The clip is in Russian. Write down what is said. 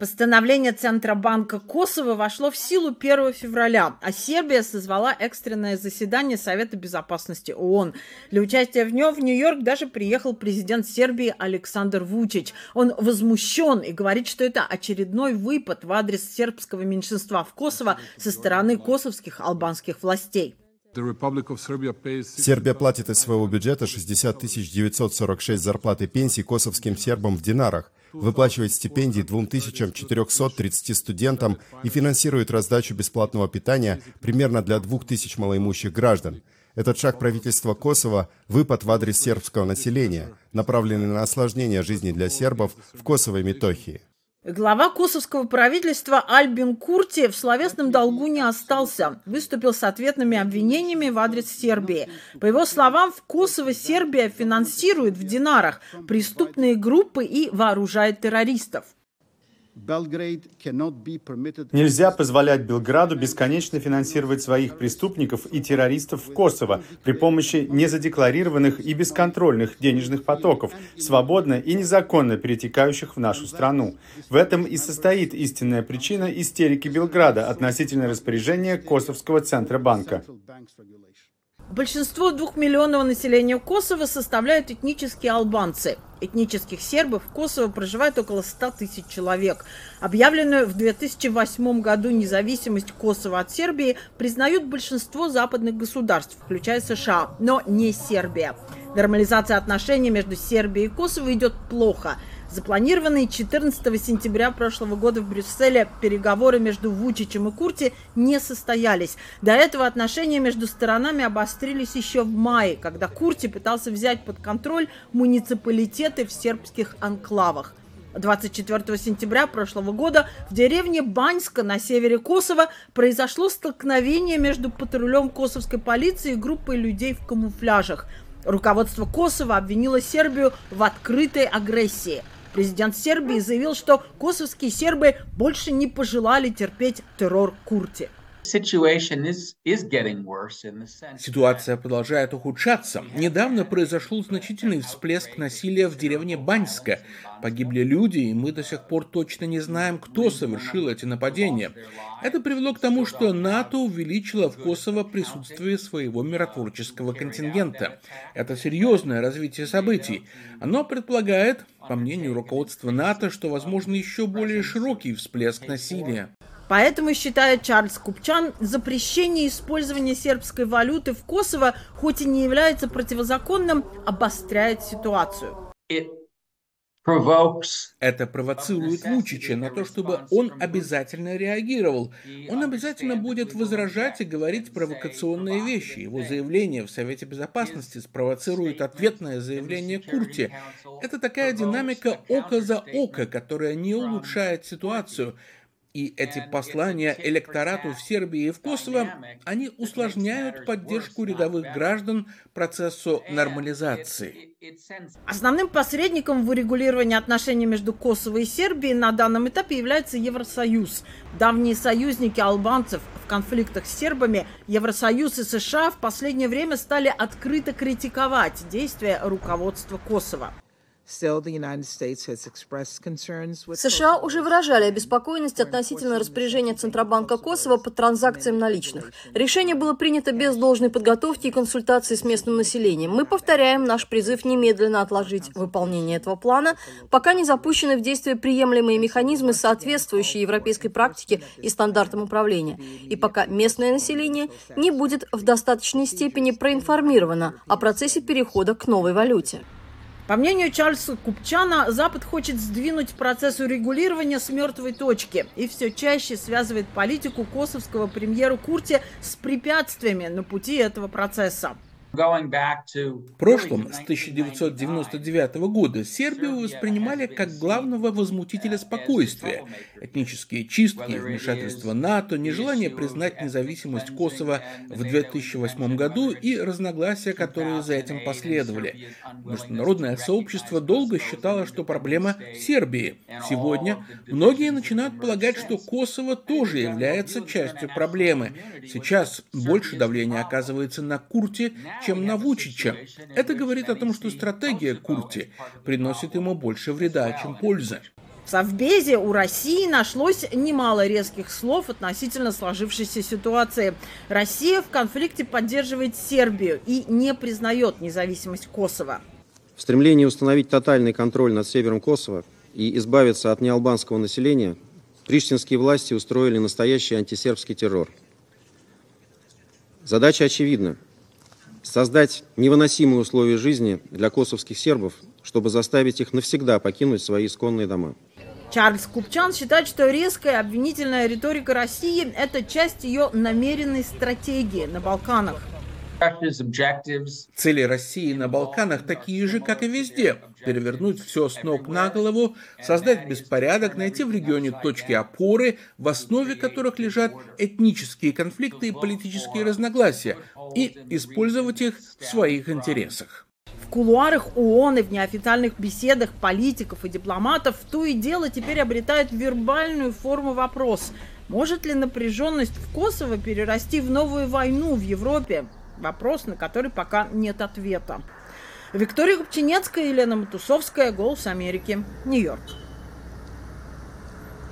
Постановление Центробанка Косово вошло в силу 1 февраля, а Сербия созвала экстренное заседание Совета безопасности ООН. Для участия в нем в Нью-Йорк даже приехал президент Сербии Александр Вучич. Он возмущен и говорит, что это очередной выпад в адрес сербского меньшинства в Косово со стороны косовских албанских властей. Сербия платит из своего бюджета 60 946 зарплат и пенсий косовским сербам в динарах, выплачивает стипендии 2430 студентам и финансирует раздачу бесплатного питания примерно для 2000 малоимущих граждан. Этот шаг правительства Косово – выпад в адрес сербского населения, направленный на осложнение жизни для сербов в Косово и Метохии. Глава косовского правительства Альбин Курти в словесном долгу не остался. Выступил с ответными обвинениями в адрес Сербии. По его словам, в Косово Сербия финансирует в динарах преступные группы и вооружает террористов. Нельзя позволять Белграду бесконечно финансировать своих преступников и террористов в Косово при помощи незадекларированных и бесконтрольных денежных потоков, свободно и незаконно перетекающих в нашу страну. В этом и состоит истинная причина истерики Белграда относительно распоряжения Косовского Центробанка. Большинство двухмиллионного населения Косово составляют этнические албанцы. Этнических сербов в Косово проживает около 100 тысяч человек. Объявленную в 2008 году независимость Косово от Сербии признают большинство западных государств, включая США, но не Сербия. Нормализация отношений между Сербией и Косово идет плохо – Запланированные 14 сентября прошлого года в Брюсселе переговоры между Вучичем и Курти не состоялись. До этого отношения между сторонами обострились еще в мае, когда Курти пытался взять под контроль муниципалитеты в сербских анклавах. 24 сентября прошлого года в деревне Баньска на севере Косово произошло столкновение между патрулем косовской полиции и группой людей в камуфляжах. Руководство Косово обвинило Сербию в открытой агрессии – Президент Сербии заявил, что косовские сербы больше не пожелали терпеть террор Курти. Ситуация продолжает ухудшаться. Недавно произошел значительный всплеск насилия в деревне Баньска. Погибли люди, и мы до сих пор точно не знаем, кто совершил эти нападения. Это привело к тому, что НАТО увеличило в Косово присутствие своего миротворческого контингента. Это серьезное развитие событий. Оно предполагает, по мнению руководства НАТО, что возможно еще более широкий всплеск насилия. Поэтому, считает Чарльз Купчан, запрещение использования сербской валюты в Косово, хоть и не является противозаконным, обостряет ситуацию. Это провоцирует Вучича на то, чтобы он обязательно реагировал. Он обязательно будет возражать и говорить провокационные вещи. Его заявление в Совете Безопасности спровоцирует ответное заявление Курти. Это такая динамика око за око, которая не улучшает ситуацию. И эти послания электорату в Сербии и в Косово, они усложняют поддержку рядовых граждан процессу нормализации. Основным посредником в урегулировании отношений между Косово и Сербией на данном этапе является Евросоюз. Давние союзники албанцев в конфликтах с сербами, Евросоюз и США в последнее время стали открыто критиковать действия руководства Косово. США уже выражали обеспокоенность относительно распоряжения Центробанка Косово по транзакциям наличных. Решение было принято без должной подготовки и консультации с местным населением. Мы повторяем наш призыв немедленно отложить выполнение этого плана, пока не запущены в действие приемлемые механизмы, соответствующие европейской практике и стандартам управления, и пока местное население не будет в достаточной степени проинформировано о процессе перехода к новой валюте. По мнению Чарльза Купчана, Запад хочет сдвинуть процесс урегулирования с мертвой точки и все чаще связывает политику косовского премьера Курти с препятствиями на пути этого процесса. В прошлом, с 1999 года, Сербию воспринимали как главного возмутителя спокойствия. Этнические чистки, вмешательство НАТО, нежелание признать независимость Косово в 2008 году и разногласия, которые за этим последовали. Международное сообщество долго считало, что проблема Сербии. Сегодня многие начинают полагать, что Косово тоже является частью проблемы. Сейчас больше давления оказывается на Курте, чем на Вучича. Это говорит о том, что стратегия Курти приносит ему больше вреда, чем пользы. В Совбезе у России нашлось немало резких слов относительно сложившейся ситуации. Россия в конфликте поддерживает Сербию и не признает независимость Косово. В стремлении установить тотальный контроль над севером Косово и избавиться от неалбанского населения, приштинские власти устроили настоящий антисербский террор. Задача очевидна – создать невыносимые условия жизни для косовских сербов, чтобы заставить их навсегда покинуть свои исконные дома. Чарльз Купчан считает, что резкая обвинительная риторика России – это часть ее намеренной стратегии на Балканах. Цели России на Балканах такие же, как и везде. Перевернуть все с ног на голову, создать беспорядок, найти в регионе точки опоры, в основе которых лежат этнические конфликты и политические разногласия, и использовать их в своих интересах кулуарах ООН и в неофициальных беседах политиков и дипломатов то и дело теперь обретает вербальную форму вопрос. Может ли напряженность в Косово перерасти в новую войну в Европе? Вопрос, на который пока нет ответа. Виктория Купчинецкая, Елена Матусовская, «Голос Америки», Нью-Йорк.